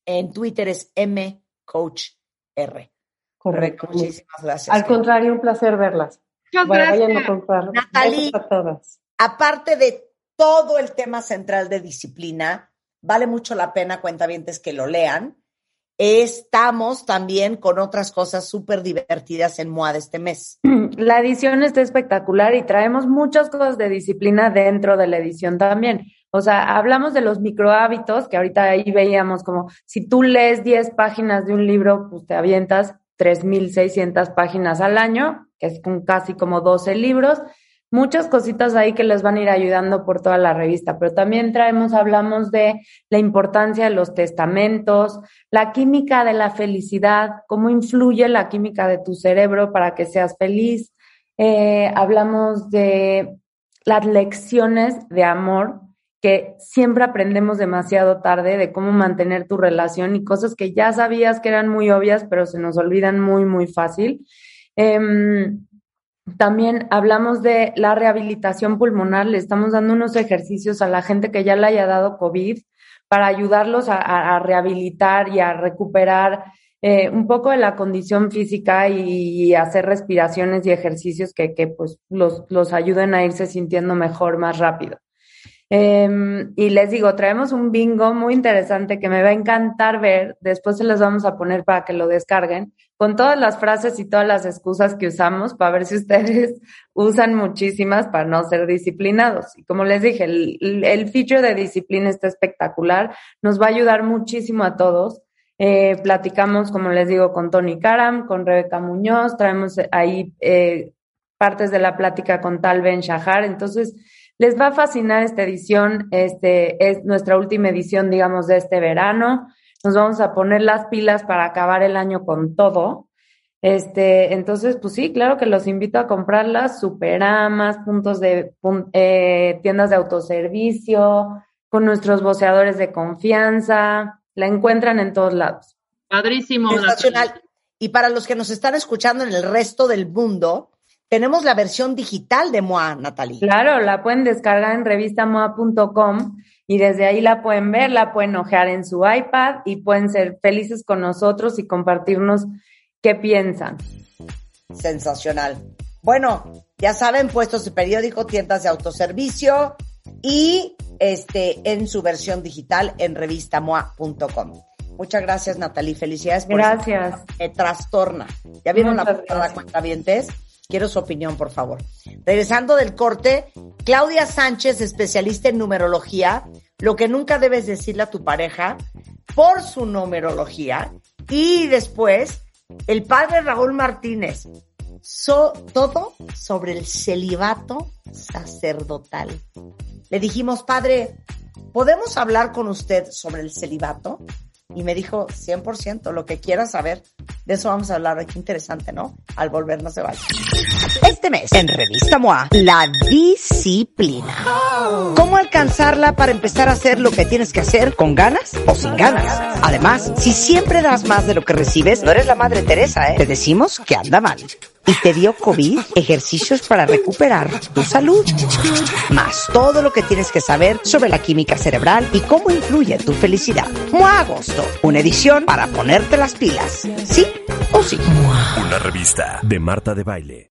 Speaker 4: en Twitter es mcoachr.
Speaker 6: Correcto. muchísimas gracias. Al contrario, un placer verlas.
Speaker 7: Muchas Vayan a
Speaker 4: comprar. Natalie, a todas. aparte de todo el tema central de disciplina. Vale mucho la pena, cuentavientes, que lo lean. Estamos también con otras cosas súper divertidas en MOA de este mes. <clears throat>
Speaker 5: La edición está espectacular y traemos muchas cosas de disciplina dentro de la edición también. O sea, hablamos de los micro hábitos, que ahorita ahí veíamos como si tú lees 10 páginas de un libro, pues te avientas 3.600 páginas al año, que es casi como 12 libros muchas cositas ahí que les van a ir ayudando por toda la revista, pero también traemos, hablamos de la importancia de los testamentos, la química de la felicidad, cómo influye la química de tu cerebro para que seas feliz. Eh, hablamos de las lecciones de amor que siempre aprendemos demasiado tarde de cómo mantener tu relación y cosas que ya sabías que eran muy obvias, pero se nos olvidan muy, muy fácil. Em, también hablamos de la rehabilitación pulmonar, le estamos dando unos ejercicios a la gente que ya le haya dado COVID para ayudarlos a, rehabilitar y a recuperar eh, un poco de la condición física y, hacer respiraciones y ejercicios que, que pues los, los ayuden a irse sintiendo mejor más rápido. Em, y les digo, traemos un bingo muy interesante que me va a encantar ver. Después se los vamos a poner para que lo descarguen con todas las frases y todas las excusas que usamos para ver si ustedes <laughs> usan muchísimas para no ser disciplinados. Y como les dije, el, feature de disciplina está espectacular. Nos va a ayudar muchísimo a todos. Eh, platicamos, como les digo, con Tony Karam, con Rebeca Muñoz, traemos ahí eh, partes de la plática con Tal Ben Shahar. Entonces, les va a fascinar esta edición, este es nuestra última edición, digamos, de este verano. Nos vamos a poner las pilas para acabar el año con todo. Este, entonces, pues sí, claro que los invito a comprarlas, superamas, puntos de eh, tiendas de autoservicio, con nuestros voceadores de confianza, la encuentran en todos lados.
Speaker 7: Padrísimo.
Speaker 4: Sensacional. Y para los que nos están escuchando en el resto del mundo, tenemos la versión digital de MOA, Natalie.
Speaker 5: Claro, la pueden descargar en revistamoa.com y desde ahí la pueden ver, la pueden ojear en su iPad y pueden ser felices con nosotros y compartirnos qué piensan.
Speaker 4: Sensacional. Bueno, ya saben, puestos de periódico, tiendas de autoservicio y este en su versión digital en revistamoa.com. Muchas gracias, Natalie. Felicidades por
Speaker 5: Gracias.
Speaker 4: Me trastorna. ¿Ya vieron la portada cuenta vientes? Quiero su opinión, por favor. Regresando del corte, Claudia Sánchez, especialista en numerología, lo que nunca debes decirle a tu pareja por su numerología. Y después, el padre Raúl Martínez, todo sobre el celibato sacerdotal. Le dijimos, padre, ¿podemos hablar con usted sobre el celibato? Y me dijo, 100%, lo que quieras saber. De eso vamos a hablar hoy. Qué interesante, ¿no? Al volver no se vaya. Este mes, en Revista MOA, la disciplina. ¿Cómo alcanzarla para empezar a hacer lo que tienes que hacer con ganas o sin ganas? Además, si siempre das más de lo que recibes, no eres la Madre Teresa, ¿eh? Te decimos que anda mal y te dio COVID, ejercicios para recuperar tu salud. Más todo lo que tienes que saber sobre la química cerebral y cómo influye tu felicidad. Mua Agosto, una edición para ponerte las pilas. ¿Sí o sí?
Speaker 2: Una revista de Marta de Baile.